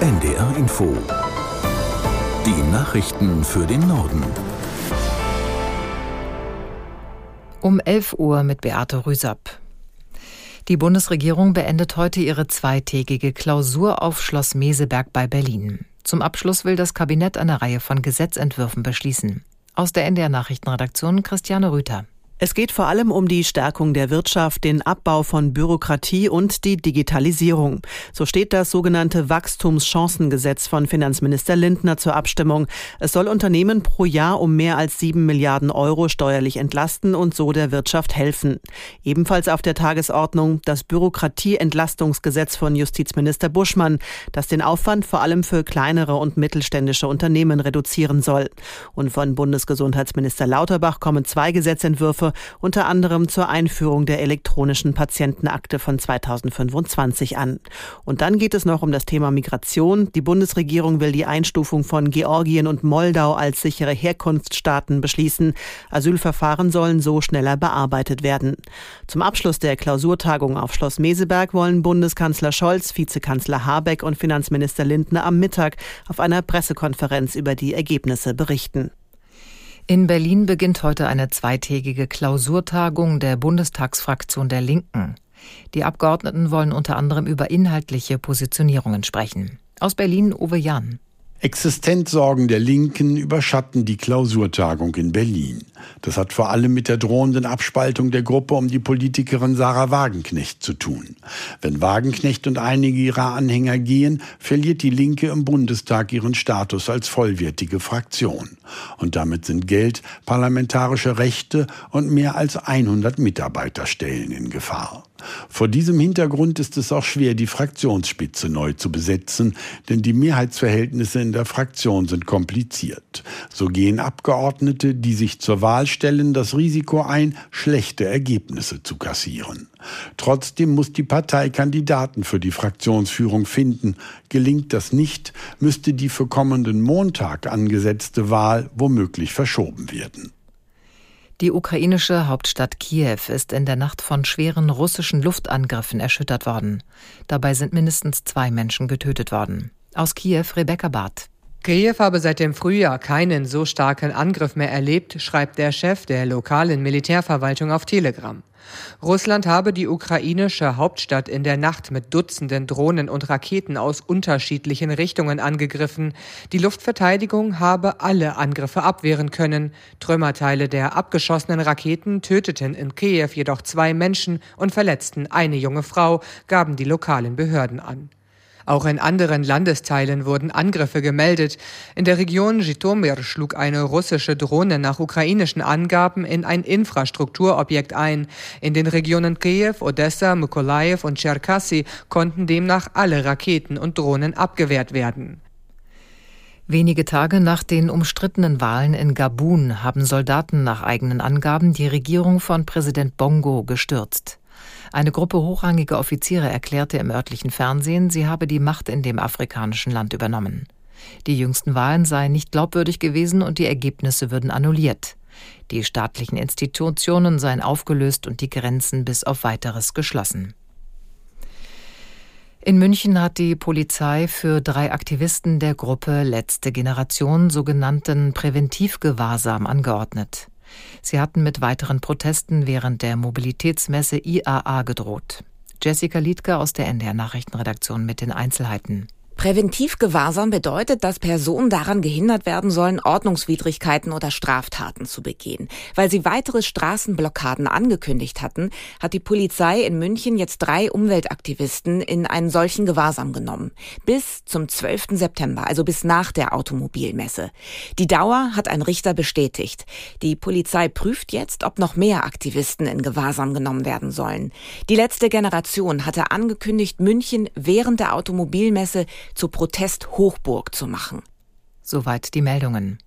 NDR Info. Die Nachrichten für den Norden. Um 11 Uhr mit Beate Rüsapp. Die Bundesregierung beendet heute ihre zweitägige Klausur auf Schloss Meseberg bei Berlin. Zum Abschluss will das Kabinett eine Reihe von Gesetzentwürfen beschließen. Aus der NDR Nachrichtenredaktion Christiane Rüther. Es geht vor allem um die Stärkung der Wirtschaft, den Abbau von Bürokratie und die Digitalisierung. So steht das sogenannte Wachstumschancengesetz von Finanzminister Lindner zur Abstimmung. Es soll Unternehmen pro Jahr um mehr als sieben Milliarden Euro steuerlich entlasten und so der Wirtschaft helfen. Ebenfalls auf der Tagesordnung das Bürokratieentlastungsgesetz von Justizminister Buschmann, das den Aufwand vor allem für kleinere und mittelständische Unternehmen reduzieren soll. Und von Bundesgesundheitsminister Lauterbach kommen zwei Gesetzentwürfe Entwürfe, unter anderem zur Einführung der elektronischen Patientenakte von 2025 an. Und dann geht es noch um das Thema Migration. Die Bundesregierung will die Einstufung von Georgien und Moldau als sichere Herkunftsstaaten beschließen. Asylverfahren sollen so schneller bearbeitet werden. Zum Abschluss der Klausurtagung auf Schloss Meseberg wollen Bundeskanzler Scholz, Vizekanzler Habeck und Finanzminister Lindner am Mittag auf einer Pressekonferenz über die Ergebnisse berichten. In Berlin beginnt heute eine zweitägige Klausurtagung der Bundestagsfraktion der Linken. Die Abgeordneten wollen unter anderem über inhaltliche Positionierungen sprechen. Aus Berlin Uwe Jahn. Existenzsorgen der Linken überschatten die Klausurtagung in Berlin. Das hat vor allem mit der drohenden Abspaltung der Gruppe um die Politikerin Sarah Wagenknecht zu tun. Wenn Wagenknecht und einige ihrer Anhänger gehen, verliert die Linke im Bundestag ihren Status als vollwertige Fraktion. Und damit sind Geld, parlamentarische Rechte und mehr als 100 Mitarbeiterstellen in Gefahr. Vor diesem Hintergrund ist es auch schwer, die Fraktionsspitze neu zu besetzen, denn die Mehrheitsverhältnisse in der Fraktion sind kompliziert. So gehen Abgeordnete, die sich zur Wahl stellen, das Risiko ein, schlechte Ergebnisse zu kassieren. Trotzdem muss die Partei Kandidaten für die Fraktionsführung finden. Gelingt das nicht, müsste die für kommenden Montag angesetzte Wahl womöglich verschoben werden. Die ukrainische Hauptstadt Kiew ist in der Nacht von schweren russischen Luftangriffen erschüttert worden. Dabei sind mindestens zwei Menschen getötet worden. Aus Kiew Rebecca Barth. Kiew habe seit dem Frühjahr keinen so starken Angriff mehr erlebt, schreibt der Chef der lokalen Militärverwaltung auf Telegram. Russland habe die ukrainische Hauptstadt in der Nacht mit Dutzenden Drohnen und Raketen aus unterschiedlichen Richtungen angegriffen. Die Luftverteidigung habe alle Angriffe abwehren können. Trümmerteile der abgeschossenen Raketen töteten in Kiew jedoch zwei Menschen und verletzten eine junge Frau, gaben die lokalen Behörden an. Auch in anderen Landesteilen wurden Angriffe gemeldet. In der Region Jitomir schlug eine russische Drohne nach ukrainischen Angaben in ein Infrastrukturobjekt ein. In den Regionen Kiew, Odessa, Mykolaiv und Cherkassy konnten demnach alle Raketen und Drohnen abgewehrt werden. Wenige Tage nach den umstrittenen Wahlen in Gabun haben Soldaten nach eigenen Angaben die Regierung von Präsident Bongo gestürzt. Eine Gruppe hochrangiger Offiziere erklärte im örtlichen Fernsehen, sie habe die Macht in dem afrikanischen Land übernommen. Die jüngsten Wahlen seien nicht glaubwürdig gewesen und die Ergebnisse würden annulliert. Die staatlichen Institutionen seien aufgelöst und die Grenzen bis auf weiteres geschlossen. In München hat die Polizei für drei Aktivisten der Gruppe Letzte Generation sogenannten Präventivgewahrsam angeordnet. Sie hatten mit weiteren Protesten während der Mobilitätsmesse IAA gedroht. Jessica Liedke aus der NDR Nachrichtenredaktion mit den Einzelheiten. Präventivgewahrsam bedeutet, dass Personen daran gehindert werden sollen, Ordnungswidrigkeiten oder Straftaten zu begehen. Weil sie weitere Straßenblockaden angekündigt hatten, hat die Polizei in München jetzt drei Umweltaktivisten in einen solchen Gewahrsam genommen. Bis zum 12. September, also bis nach der Automobilmesse. Die Dauer hat ein Richter bestätigt. Die Polizei prüft jetzt, ob noch mehr Aktivisten in Gewahrsam genommen werden sollen. Die letzte Generation hatte angekündigt, München während der Automobilmesse zur Protesthochburg zu machen. Soweit die Meldungen.